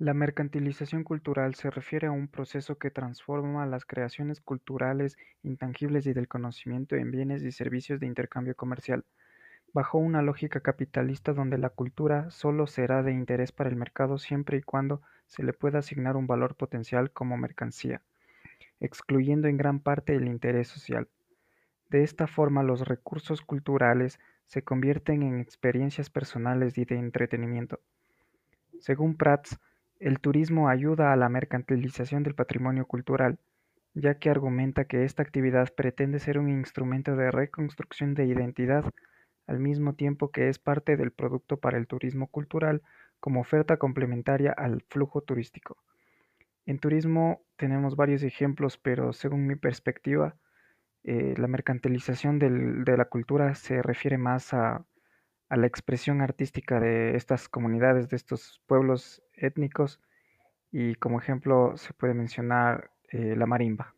La mercantilización cultural se refiere a un proceso que transforma las creaciones culturales intangibles y del conocimiento en bienes y servicios de intercambio comercial, bajo una lógica capitalista donde la cultura solo será de interés para el mercado siempre y cuando se le pueda asignar un valor potencial como mercancía, excluyendo en gran parte el interés social. De esta forma, los recursos culturales se convierten en experiencias personales y de entretenimiento. Según Prats, el turismo ayuda a la mercantilización del patrimonio cultural, ya que argumenta que esta actividad pretende ser un instrumento de reconstrucción de identidad, al mismo tiempo que es parte del producto para el turismo cultural como oferta complementaria al flujo turístico. En turismo tenemos varios ejemplos, pero según mi perspectiva, eh, la mercantilización de la cultura se refiere más a a la expresión artística de estas comunidades, de estos pueblos étnicos, y como ejemplo se puede mencionar eh, la marimba.